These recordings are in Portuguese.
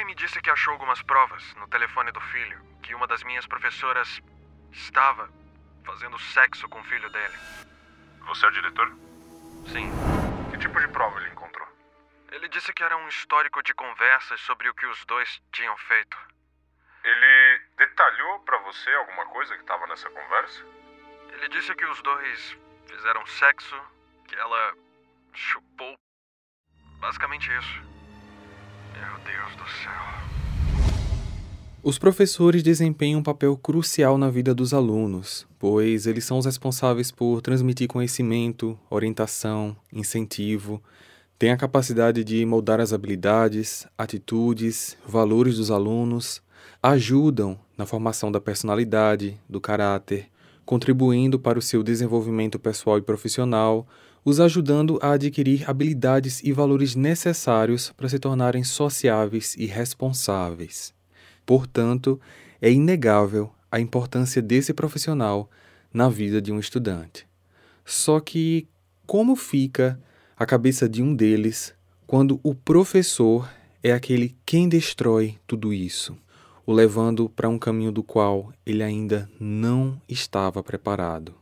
pai me disse que achou algumas provas no telefone do filho, que uma das minhas professoras estava fazendo sexo com o filho dele. Você é o diretor? Sim. Que tipo de prova ele encontrou? Ele disse que era um histórico de conversas sobre o que os dois tinham feito. Ele detalhou para você alguma coisa que estava nessa conversa? Ele disse que os dois fizeram sexo, que ela chupou. Basicamente isso. Meu Deus do céu. Os professores desempenham um papel crucial na vida dos alunos, pois eles são os responsáveis por transmitir conhecimento, orientação, incentivo, têm a capacidade de moldar as habilidades, atitudes, valores dos alunos, ajudam na formação da personalidade, do caráter, contribuindo para o seu desenvolvimento pessoal e profissional, os ajudando a adquirir habilidades e valores necessários para se tornarem sociáveis e responsáveis. Portanto, é inegável a importância desse profissional na vida de um estudante. Só que como fica a cabeça de um deles quando o professor é aquele quem destrói tudo isso, o levando para um caminho do qual ele ainda não estava preparado?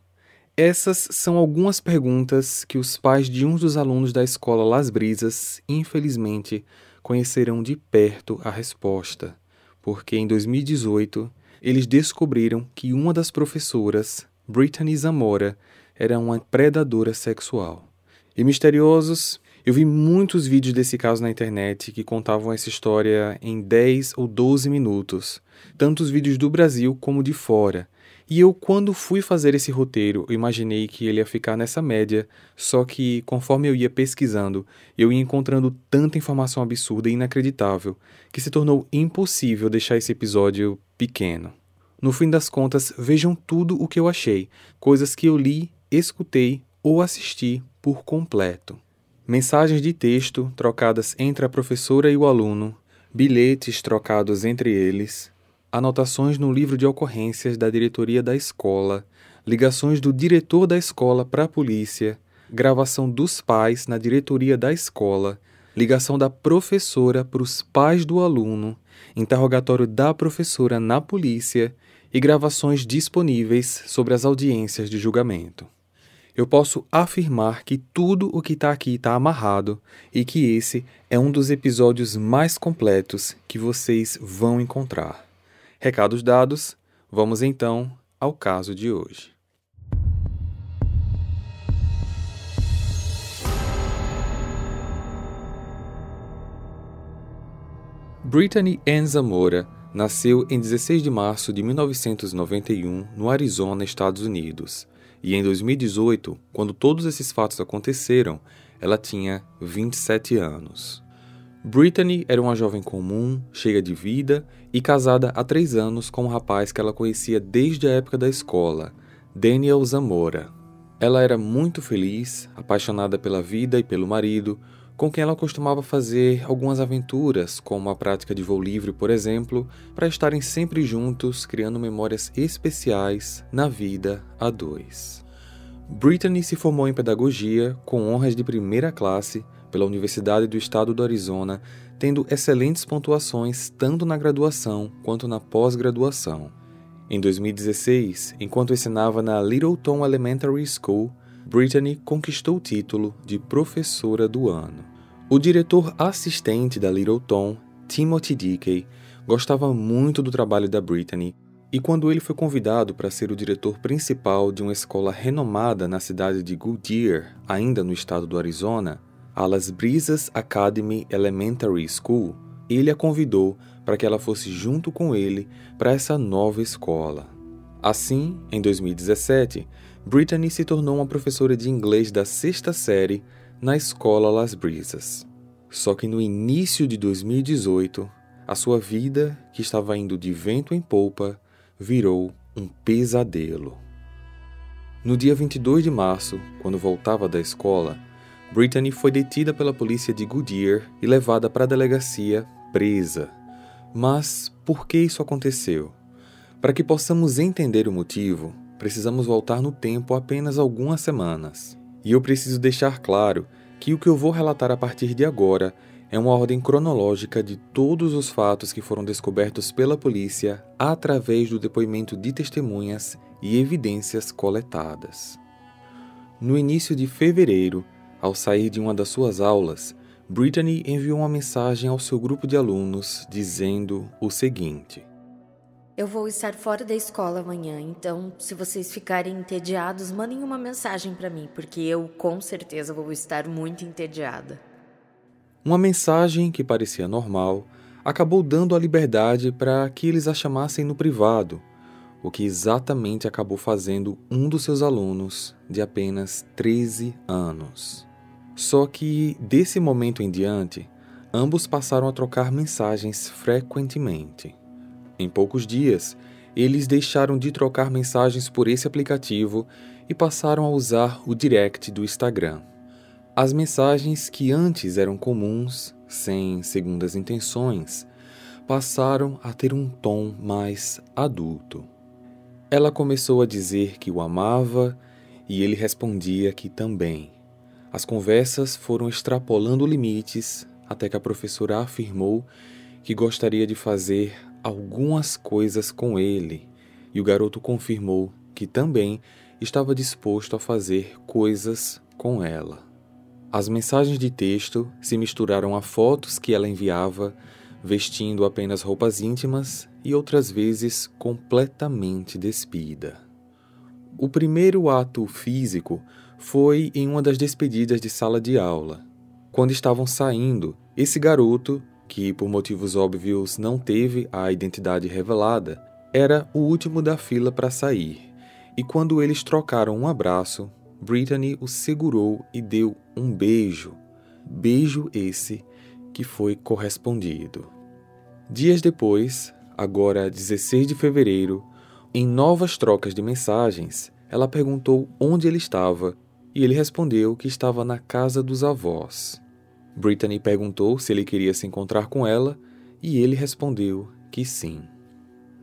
Essas são algumas perguntas que os pais de um dos alunos da escola Las Brisas, infelizmente, conhecerão de perto a resposta, porque em 2018 eles descobriram que uma das professoras, Brittany Zamora, era uma predadora sexual. E misteriosos, eu vi muitos vídeos desse caso na internet que contavam essa história em 10 ou 12 minutos, tanto os vídeos do Brasil como de fora e eu, quando fui fazer esse roteiro, imaginei que ele ia ficar nessa média, só que, conforme eu ia pesquisando, eu ia encontrando tanta informação absurda e inacreditável que se tornou impossível deixar esse episódio pequeno. No fim das contas, vejam tudo o que eu achei, coisas que eu li, escutei ou assisti por completo. Mensagens de texto trocadas entre a professora e o aluno, bilhetes trocados entre eles, anotações no livro de ocorrências da diretoria da escola, ligações do diretor da escola para a polícia, gravação dos pais na diretoria da escola, ligação da professora para os pais do aluno, interrogatório da professora na polícia e gravações disponíveis sobre as audiências de julgamento. Eu posso afirmar que tudo o que está aqui está amarrado e que esse é um dos episódios mais completos que vocês vão encontrar. Recados dados, vamos então ao caso de hoje. Brittany Ann Zamora nasceu em 16 de março de 1991 no Arizona, Estados Unidos, e em 2018, quando todos esses fatos aconteceram, ela tinha 27 anos. Brittany era uma jovem comum, cheia de vida e casada há três anos com um rapaz que ela conhecia desde a época da escola, Daniel Zamora. Ela era muito feliz, apaixonada pela vida e pelo marido, com quem ela costumava fazer algumas aventuras, como a prática de voo livre, por exemplo, para estarem sempre juntos, criando memórias especiais na vida a dois. Brittany se formou em pedagogia com honras de primeira classe pela Universidade do Estado do Arizona, tendo excelentes pontuações tanto na graduação quanto na pós-graduação. Em 2016, enquanto ensinava na Littleton Elementary School, Brittany conquistou o título de Professora do Ano. O diretor assistente da Littleton, Timothy Dickey, gostava muito do trabalho da Brittany e quando ele foi convidado para ser o diretor principal de uma escola renomada na cidade de Goodyear, ainda no estado do Arizona, a Las Brisas Academy Elementary School, ele a convidou para que ela fosse junto com ele para essa nova escola. Assim, em 2017, Brittany se tornou uma professora de inglês da sexta série na escola Las Brisas. Só que no início de 2018, a sua vida, que estava indo de vento em polpa, virou um pesadelo. No dia 22 de março, quando voltava da escola, Brittany foi detida pela polícia de Goodyear e levada para a delegacia presa. Mas por que isso aconteceu? Para que possamos entender o motivo, precisamos voltar no tempo apenas algumas semanas. E eu preciso deixar claro que o que eu vou relatar a partir de agora é uma ordem cronológica de todos os fatos que foram descobertos pela polícia através do depoimento de testemunhas e evidências coletadas. No início de fevereiro, ao sair de uma das suas aulas, Brittany enviou uma mensagem ao seu grupo de alunos dizendo o seguinte: Eu vou estar fora da escola amanhã, então se vocês ficarem entediados, mandem uma mensagem para mim, porque eu com certeza vou estar muito entediada. Uma mensagem que parecia normal acabou dando a liberdade para que eles a chamassem no privado, o que exatamente acabou fazendo um dos seus alunos, de apenas 13 anos. Só que, desse momento em diante, ambos passaram a trocar mensagens frequentemente. Em poucos dias, eles deixaram de trocar mensagens por esse aplicativo e passaram a usar o direct do Instagram. As mensagens que antes eram comuns, sem segundas intenções, passaram a ter um tom mais adulto. Ela começou a dizer que o amava e ele respondia que também. As conversas foram extrapolando limites até que a professora afirmou que gostaria de fazer algumas coisas com ele, e o garoto confirmou que também estava disposto a fazer coisas com ela. As mensagens de texto se misturaram a fotos que ela enviava, vestindo apenas roupas íntimas e outras vezes completamente despida. O primeiro ato físico foi em uma das despedidas de sala de aula. Quando estavam saindo, esse garoto, que por motivos óbvios não teve a identidade revelada, era o último da fila para sair. E quando eles trocaram um abraço, Brittany o segurou e deu um beijo. Beijo esse que foi correspondido. Dias depois, agora 16 de fevereiro, em novas trocas de mensagens, ela perguntou onde ele estava e ele respondeu que estava na casa dos avós. Brittany perguntou se ele queria se encontrar com ela e ele respondeu que sim.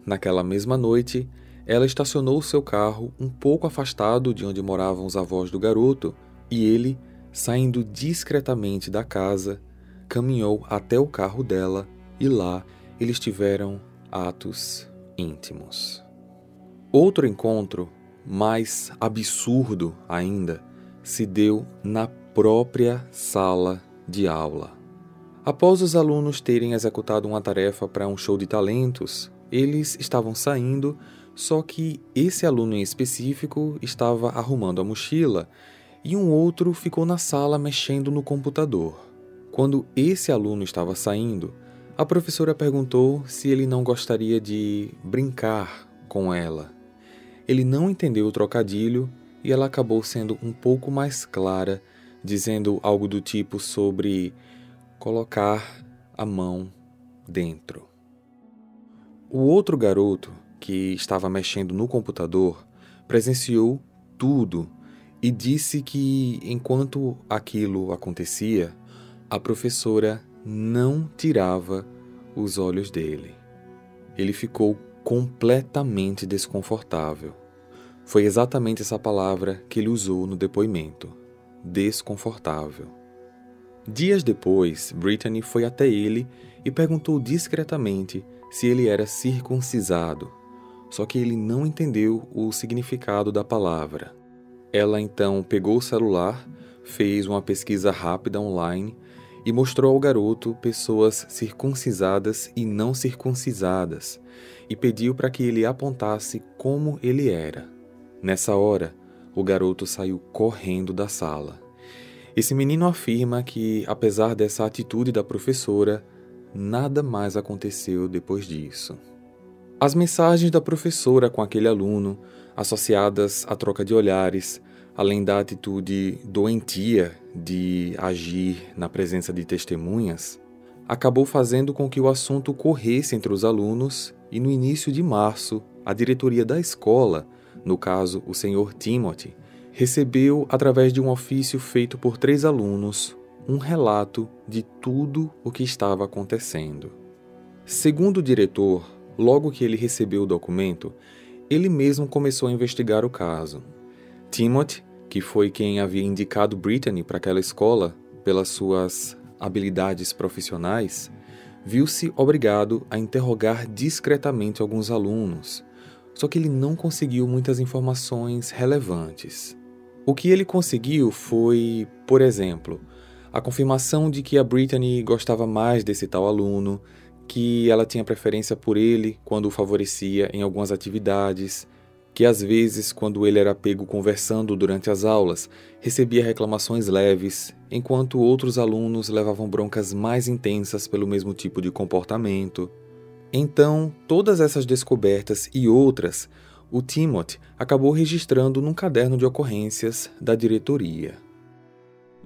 Naquela mesma noite, ela estacionou seu carro um pouco afastado de onde moravam os avós do garoto e ele, saindo discretamente da casa, caminhou até o carro dela e lá eles tiveram atos íntimos. Outro encontro, mais absurdo ainda, se deu na própria sala de aula. Após os alunos terem executado uma tarefa para um show de talentos, eles estavam saindo só que esse aluno em específico estava arrumando a mochila e um outro ficou na sala mexendo no computador. Quando esse aluno estava saindo, a professora perguntou se ele não gostaria de brincar com ela. Ele não entendeu o trocadilho e ela acabou sendo um pouco mais clara, dizendo algo do tipo sobre colocar a mão dentro. O outro garoto que estava mexendo no computador, presenciou tudo e disse que, enquanto aquilo acontecia, a professora não tirava os olhos dele. Ele ficou completamente desconfortável. Foi exatamente essa palavra que ele usou no depoimento: desconfortável. Dias depois, Brittany foi até ele e perguntou discretamente se ele era circuncisado só que ele não entendeu o significado da palavra. Ela então pegou o celular, fez uma pesquisa rápida online e mostrou ao garoto pessoas circuncisadas e não circuncisadas e pediu para que ele apontasse como ele era. Nessa hora, o garoto saiu correndo da sala. Esse menino afirma que, apesar dessa atitude da professora, nada mais aconteceu depois disso. As mensagens da professora com aquele aluno, associadas à troca de olhares, além da atitude doentia de agir na presença de testemunhas, acabou fazendo com que o assunto corresse entre os alunos e no início de março, a diretoria da escola, no caso o senhor Timothy, recebeu, através de um ofício feito por três alunos, um relato de tudo o que estava acontecendo. Segundo o diretor, Logo que ele recebeu o documento, ele mesmo começou a investigar o caso. Timothy, que foi quem havia indicado Brittany para aquela escola pelas suas habilidades profissionais, viu-se obrigado a interrogar discretamente alguns alunos, só que ele não conseguiu muitas informações relevantes. O que ele conseguiu foi, por exemplo, a confirmação de que a Brittany gostava mais desse tal aluno, que ela tinha preferência por ele quando o favorecia em algumas atividades, que às vezes, quando ele era pego conversando durante as aulas, recebia reclamações leves, enquanto outros alunos levavam broncas mais intensas pelo mesmo tipo de comportamento. Então, todas essas descobertas e outras, o Timothy acabou registrando num caderno de ocorrências da diretoria.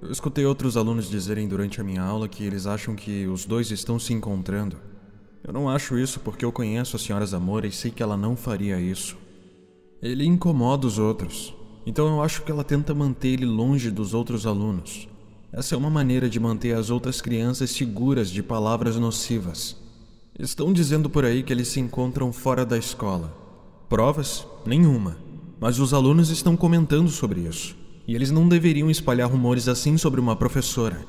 Eu escutei outros alunos dizerem durante a minha aula que eles acham que os dois estão se encontrando. Eu não acho isso porque eu conheço a senhora Zamora e sei que ela não faria isso. Ele incomoda os outros, então eu acho que ela tenta manter ele longe dos outros alunos. Essa é uma maneira de manter as outras crianças seguras de palavras nocivas. Estão dizendo por aí que eles se encontram fora da escola. Provas? Nenhuma. Mas os alunos estão comentando sobre isso. E eles não deveriam espalhar rumores assim sobre uma professora.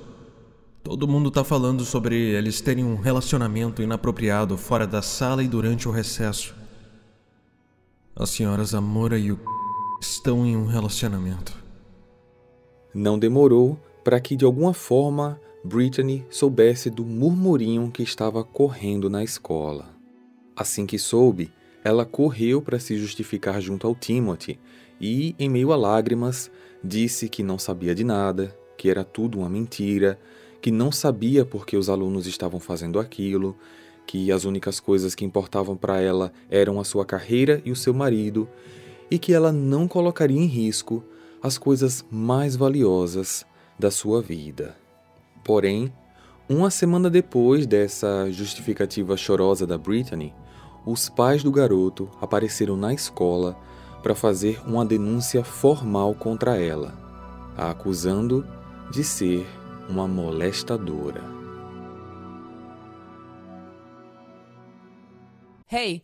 Todo mundo está falando sobre eles terem um relacionamento inapropriado fora da sala e durante o recesso. As senhoras Amora e o estão em um relacionamento. Não demorou para que de alguma forma Brittany soubesse do murmurinho que estava correndo na escola. Assim que soube, ela correu para se justificar junto ao Timothy e, em meio a lágrimas, disse que não sabia de nada, que era tudo uma mentira, que não sabia por que os alunos estavam fazendo aquilo que as únicas coisas que importavam para ela eram a sua carreira e o seu marido, e que ela não colocaria em risco as coisas mais valiosas da sua vida. Porém, uma semana depois dessa justificativa chorosa da Brittany, os pais do garoto apareceram na escola para fazer uma denúncia formal contra ela, a acusando de ser uma molestadora. Hey,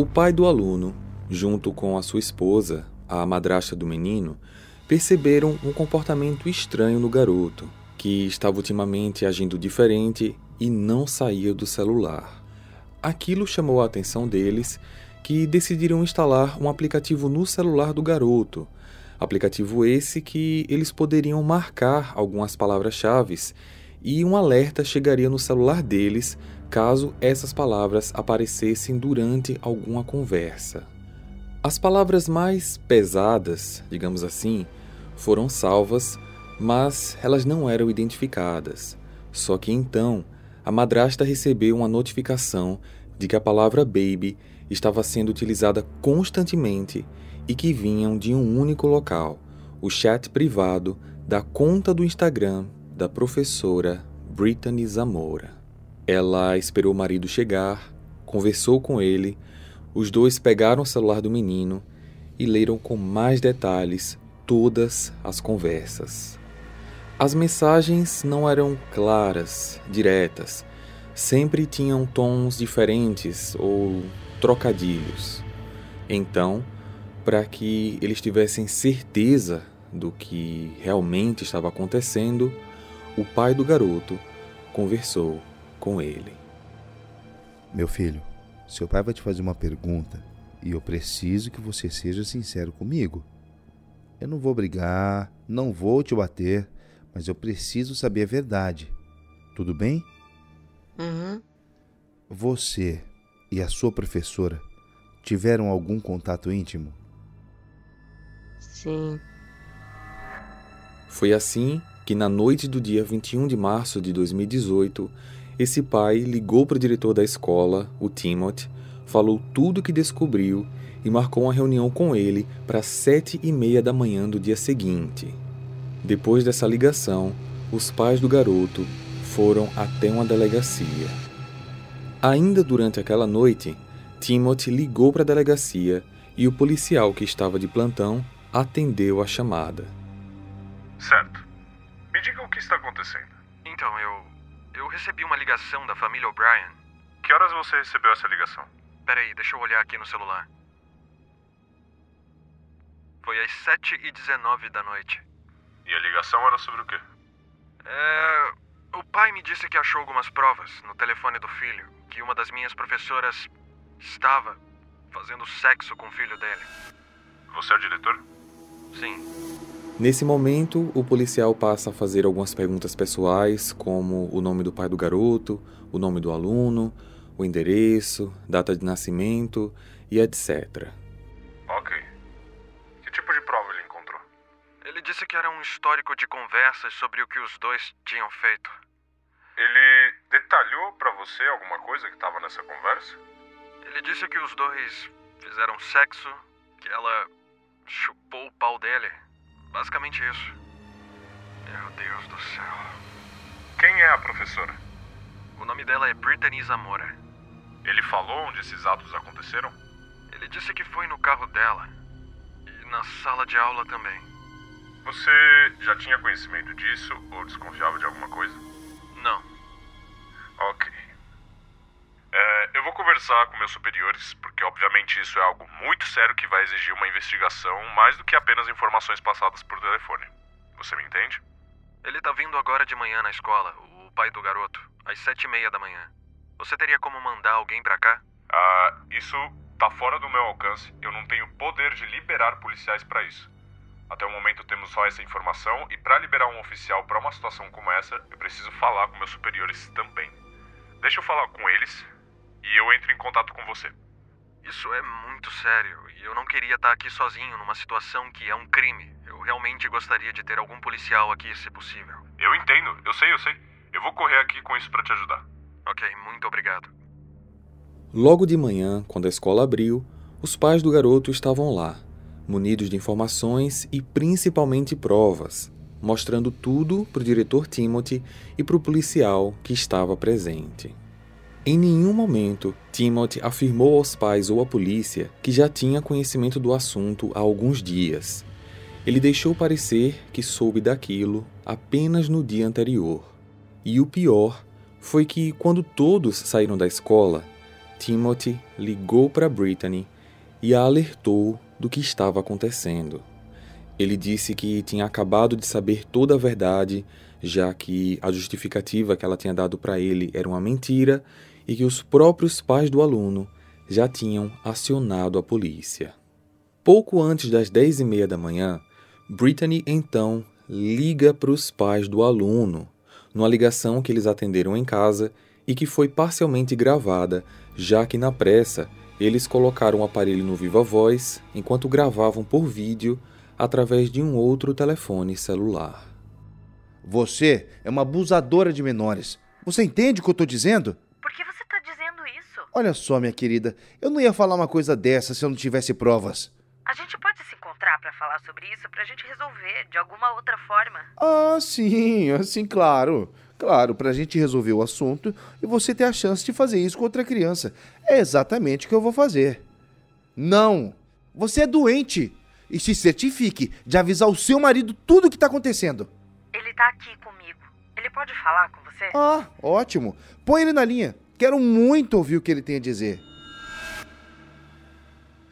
O pai do aluno, junto com a sua esposa, a madrasta do menino, perceberam um comportamento estranho no garoto, que estava ultimamente agindo diferente e não saía do celular. Aquilo chamou a atenção deles, que decidiram instalar um aplicativo no celular do garoto. Aplicativo esse que eles poderiam marcar algumas palavras-chave e um alerta chegaria no celular deles caso essas palavras aparecessem durante alguma conversa. As palavras mais pesadas, digamos assim, foram salvas, mas elas não eram identificadas. Só que então a madrasta recebeu uma notificação de que a palavra baby estava sendo utilizada constantemente e que vinham de um único local, o chat privado da conta do Instagram da professora Brittany Zamora. Ela esperou o marido chegar, conversou com ele, os dois pegaram o celular do menino e leram com mais detalhes todas as conversas. As mensagens não eram claras, diretas, sempre tinham tons diferentes ou trocadilhos. Então, para que eles tivessem certeza do que realmente estava acontecendo, o pai do garoto conversou com ele. Meu filho, seu pai vai te fazer uma pergunta e eu preciso que você seja sincero comigo. Eu não vou brigar, não vou te bater mas eu preciso saber a verdade. Tudo bem? Uhum. Você e a sua professora tiveram algum contato íntimo? Sim. Foi assim que, na noite do dia 21 de março de 2018, esse pai ligou para o diretor da escola, o Timothy, falou tudo o que descobriu e marcou uma reunião com ele para sete e meia da manhã do dia seguinte. Depois dessa ligação, os pais do garoto foram até uma delegacia. Ainda durante aquela noite, Timothy ligou para a delegacia e o policial que estava de plantão atendeu a chamada. Certo. Me diga o que está acontecendo. Então, eu. Eu recebi uma ligação da família O'Brien. Que horas você recebeu essa ligação? Peraí, deixa eu olhar aqui no celular. Foi às 7h19 da noite. E a ligação era sobre o quê? É. O pai me disse que achou algumas provas no telefone do filho, que uma das minhas professoras estava fazendo sexo com o filho dele. Você é o diretor? Sim. Nesse momento, o policial passa a fazer algumas perguntas pessoais, como o nome do pai do garoto, o nome do aluno, o endereço, data de nascimento e etc. Ok. Que tipo de prova ele encontrou? Ele disse que era um histórico de conversas sobre o que os dois tinham feito. Ele detalhou para você alguma coisa que estava nessa conversa? Ele disse que os dois fizeram sexo, que ela chupou o pau dele. Basicamente isso. Meu Deus do céu. Quem é a professora? O nome dela é Brittany Zamora. Ele falou onde esses atos aconteceram? Ele disse que foi no carro dela. E na sala de aula também. Você já tinha conhecimento disso ou desconfiava de alguma coisa? Não. Ok. Conversar com meus superiores, porque obviamente isso é algo muito sério que vai exigir uma investigação mais do que apenas informações passadas por telefone. Você me entende? Ele tá vindo agora de manhã na escola, o pai do garoto, às sete e meia da manhã. Você teria como mandar alguém pra cá? Ah, isso tá fora do meu alcance. Eu não tenho poder de liberar policiais para isso. Até o momento temos só essa informação e para liberar um oficial para uma situação como essa, eu preciso falar com meus superiores também. Deixa eu falar com eles e eu entro em contato com você. Isso é muito sério e eu não queria estar aqui sozinho numa situação que é um crime. Eu realmente gostaria de ter algum policial aqui, se possível. Eu entendo, eu sei, eu sei. Eu vou correr aqui com isso para te ajudar. Ok, muito obrigado. Logo de manhã, quando a escola abriu, os pais do garoto estavam lá, munidos de informações e principalmente provas, mostrando tudo para o diretor Timothy e para o policial que estava presente. Em nenhum momento, Timothy afirmou aos pais ou à polícia que já tinha conhecimento do assunto há alguns dias. Ele deixou parecer que soube daquilo apenas no dia anterior. E o pior foi que, quando todos saíram da escola, Timothy ligou para Brittany e a alertou do que estava acontecendo. Ele disse que tinha acabado de saber toda a verdade, já que a justificativa que ela tinha dado para ele era uma mentira e que os próprios pais do aluno já tinham acionado a polícia. Pouco antes das dez e meia da manhã, Brittany então liga para os pais do aluno, numa ligação que eles atenderam em casa e que foi parcialmente gravada, já que na pressa eles colocaram o aparelho no viva voz enquanto gravavam por vídeo através de um outro telefone celular. Você é uma abusadora de menores. Você entende o que eu estou dizendo? Por que você tá dizendo isso? Olha só, minha querida, eu não ia falar uma coisa dessa se eu não tivesse provas. A gente pode se encontrar pra falar sobre isso pra gente resolver de alguma outra forma. Ah, sim, assim, claro. Claro, pra gente resolver o assunto e você ter a chance de fazer isso com outra criança. É exatamente o que eu vou fazer. Não! Você é doente! E se certifique de avisar o seu marido tudo o que tá acontecendo. Ele tá aqui comigo. Ele pode falar com você? Ah, ótimo. Põe ele na linha. Quero muito ouvir o que ele tem a dizer.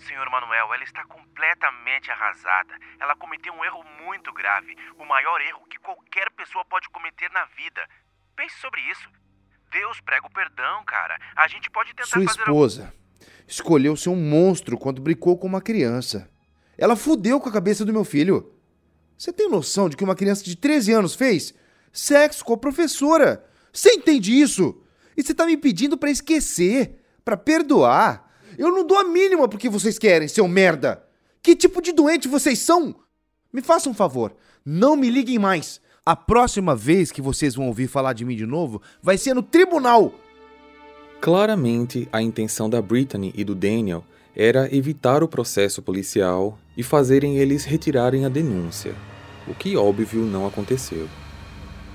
Senhor Manuel, ela está completamente arrasada. Ela cometeu um erro muito grave. O maior erro que qualquer pessoa pode cometer na vida. Pense sobre isso. Deus prega o perdão, cara. A gente pode tentar Sua fazer. esposa escolheu ser um monstro quando brincou com uma criança. Ela fudeu com a cabeça do meu filho. Você tem noção de que uma criança de 13 anos fez? Sexo com a professora. Você entende isso? E você tá me pedindo pra esquecer, pra perdoar. Eu não dou a mínima porque vocês querem, seu merda. Que tipo de doente vocês são? Me façam um favor, não me liguem mais. A próxima vez que vocês vão ouvir falar de mim de novo vai ser no tribunal. Claramente, a intenção da Brittany e do Daniel era evitar o processo policial e fazerem eles retirarem a denúncia, o que óbvio não aconteceu.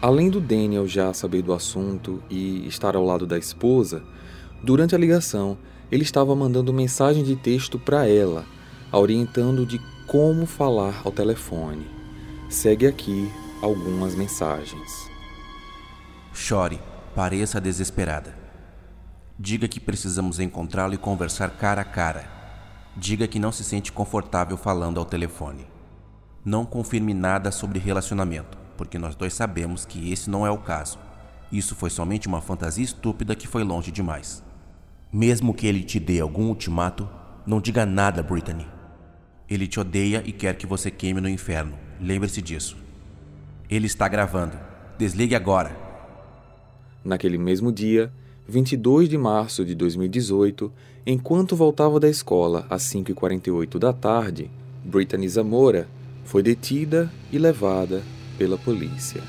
Além do Daniel já saber do assunto e estar ao lado da esposa, durante a ligação ele estava mandando mensagem de texto para ela, orientando de como falar ao telefone. Segue aqui algumas mensagens. Chore, pareça desesperada. Diga que precisamos encontrá-lo e conversar cara a cara. Diga que não se sente confortável falando ao telefone. Não confirme nada sobre relacionamento, porque nós dois sabemos que esse não é o caso. Isso foi somente uma fantasia estúpida que foi longe demais. Mesmo que ele te dê algum ultimato, não diga nada, Brittany. Ele te odeia e quer que você queime no inferno. Lembre-se disso. Ele está gravando. Desligue agora. Naquele mesmo dia, 22 de março de 2018, enquanto voltava da escola às 5h48 da tarde, Brittany Zamora foi detida e levada pela polícia.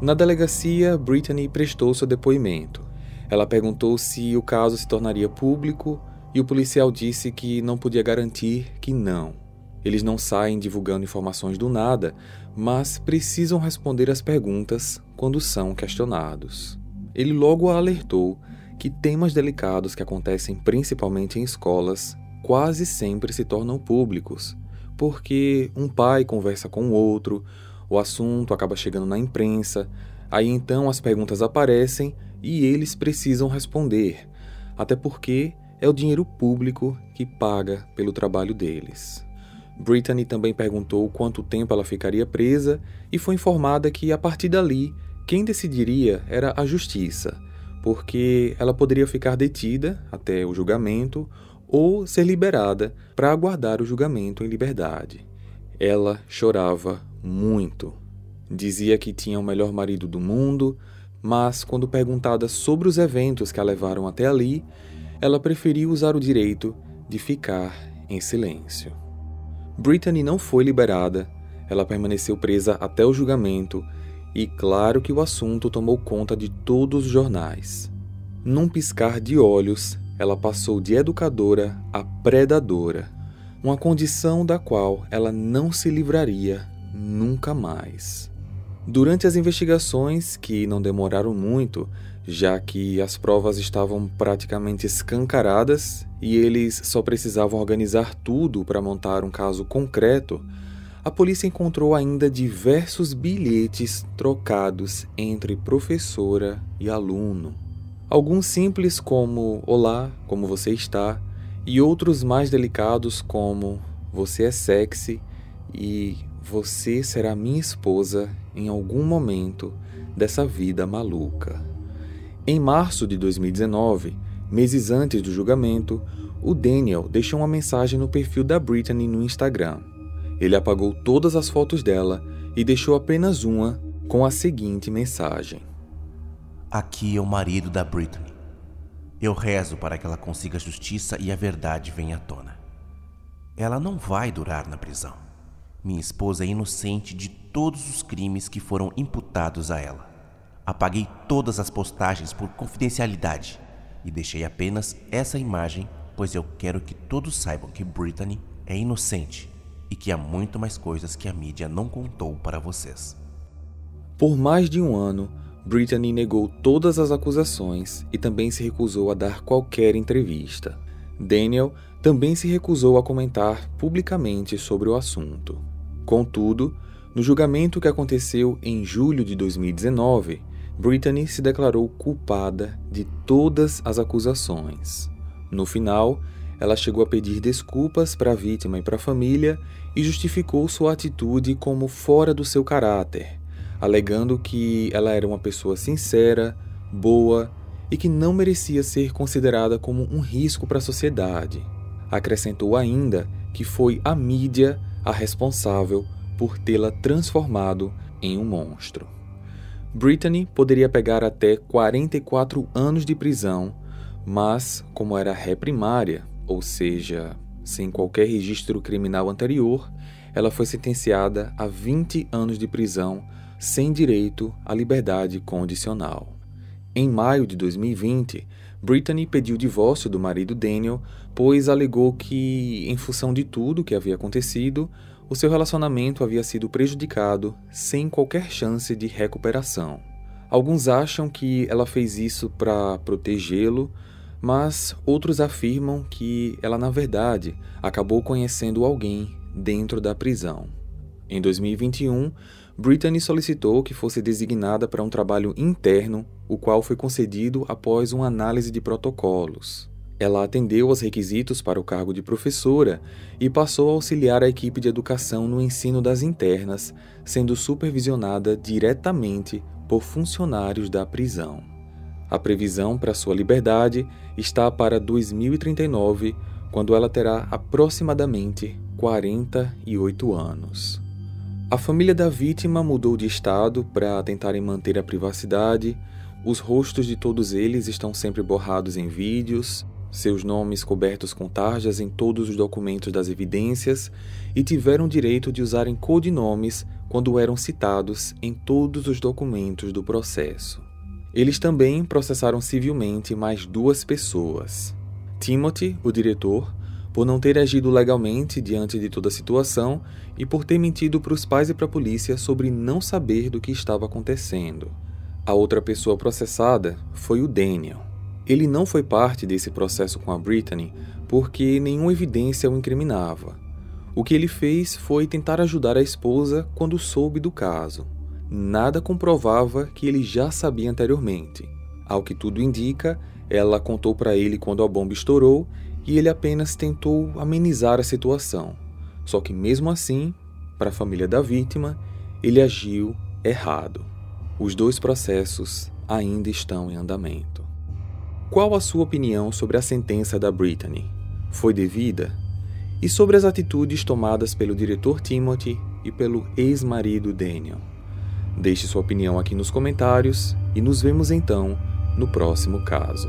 Na delegacia, Brittany prestou seu depoimento. Ela perguntou se o caso se tornaria público e o policial disse que não podia garantir que não. Eles não saem divulgando informações do nada, mas precisam responder às perguntas quando são questionados. Ele logo a alertou que temas delicados que acontecem principalmente em escolas quase sempre se tornam públicos, porque um pai conversa com o outro, o assunto acaba chegando na imprensa, aí então as perguntas aparecem e eles precisam responder, até porque é o dinheiro público que paga pelo trabalho deles. Brittany também perguntou quanto tempo ela ficaria presa e foi informada que, a partir dali, quem decidiria era a justiça, porque ela poderia ficar detida até o julgamento ou ser liberada para aguardar o julgamento em liberdade. Ela chorava muito. Dizia que tinha o melhor marido do mundo, mas quando perguntada sobre os eventos que a levaram até ali, ela preferiu usar o direito de ficar em silêncio. Brittany não foi liberada, ela permaneceu presa até o julgamento e claro que o assunto tomou conta de todos os jornais. Num piscar de olhos, ela passou de educadora a predadora, uma condição da qual ela não se livraria nunca mais. Durante as investigações, que não demoraram muito, já que as provas estavam praticamente escancaradas e eles só precisavam organizar tudo para montar um caso concreto, a polícia encontrou ainda diversos bilhetes trocados entre professora e aluno. Alguns simples, como Olá, como você está, e outros mais delicados, como Você é sexy e Você será minha esposa em algum momento dessa vida maluca. Em março de 2019, meses antes do julgamento, o Daniel deixou uma mensagem no perfil da Brittany no Instagram. Ele apagou todas as fotos dela e deixou apenas uma com a seguinte mensagem: Aqui é o marido da Britney. Eu rezo para que ela consiga justiça e a verdade venha à tona. Ela não vai durar na prisão. Minha esposa é inocente de todos os crimes que foram imputados a ela. Apaguei todas as postagens por confidencialidade e deixei apenas essa imagem, pois eu quero que todos saibam que Brittany é inocente e que há muito mais coisas que a mídia não contou para vocês. Por mais de um ano, Brittany negou todas as acusações e também se recusou a dar qualquer entrevista. Daniel também se recusou a comentar publicamente sobre o assunto. Contudo, no julgamento que aconteceu em julho de 2019, Brittany se declarou culpada de todas as acusações. No final, ela chegou a pedir desculpas para a vítima e para a família e justificou sua atitude como fora do seu caráter, alegando que ela era uma pessoa sincera, boa e que não merecia ser considerada como um risco para a sociedade. Acrescentou ainda que foi a mídia a responsável por tê-la transformado em um monstro. Brittany poderia pegar até 44 anos de prisão, mas, como era ré primária, ou seja, sem qualquer registro criminal anterior, ela foi sentenciada a 20 anos de prisão sem direito à liberdade condicional. Em maio de 2020, Brittany pediu divórcio do marido Daniel, pois alegou que, em função de tudo que havia acontecido, o seu relacionamento havia sido prejudicado sem qualquer chance de recuperação. Alguns acham que ela fez isso para protegê-lo, mas outros afirmam que ela, na verdade, acabou conhecendo alguém dentro da prisão. Em 2021, Brittany solicitou que fosse designada para um trabalho interno, o qual foi concedido após uma análise de protocolos. Ela atendeu aos requisitos para o cargo de professora e passou a auxiliar a equipe de educação no ensino das internas, sendo supervisionada diretamente por funcionários da prisão. A previsão para sua liberdade está para 2039, quando ela terá aproximadamente 48 anos. A família da vítima mudou de estado para tentarem manter a privacidade. Os rostos de todos eles estão sempre borrados em vídeos, seus nomes cobertos com tarjas em todos os documentos das evidências e tiveram direito de usarem codinomes quando eram citados em todos os documentos do processo. Eles também processaram civilmente mais duas pessoas. Timothy, o diretor, por não ter agido legalmente diante de toda a situação e por ter mentido para os pais e para a polícia sobre não saber do que estava acontecendo. A outra pessoa processada foi o Daniel. Ele não foi parte desse processo com a Brittany porque nenhuma evidência o incriminava. O que ele fez foi tentar ajudar a esposa quando soube do caso. Nada comprovava que ele já sabia anteriormente. Ao que tudo indica, ela contou para ele quando a bomba estourou e ele apenas tentou amenizar a situação. Só que, mesmo assim, para a família da vítima, ele agiu errado. Os dois processos ainda estão em andamento. Qual a sua opinião sobre a sentença da Brittany? Foi devida? E sobre as atitudes tomadas pelo diretor Timothy e pelo ex-marido Daniel? Deixe sua opinião aqui nos comentários e nos vemos então no próximo caso.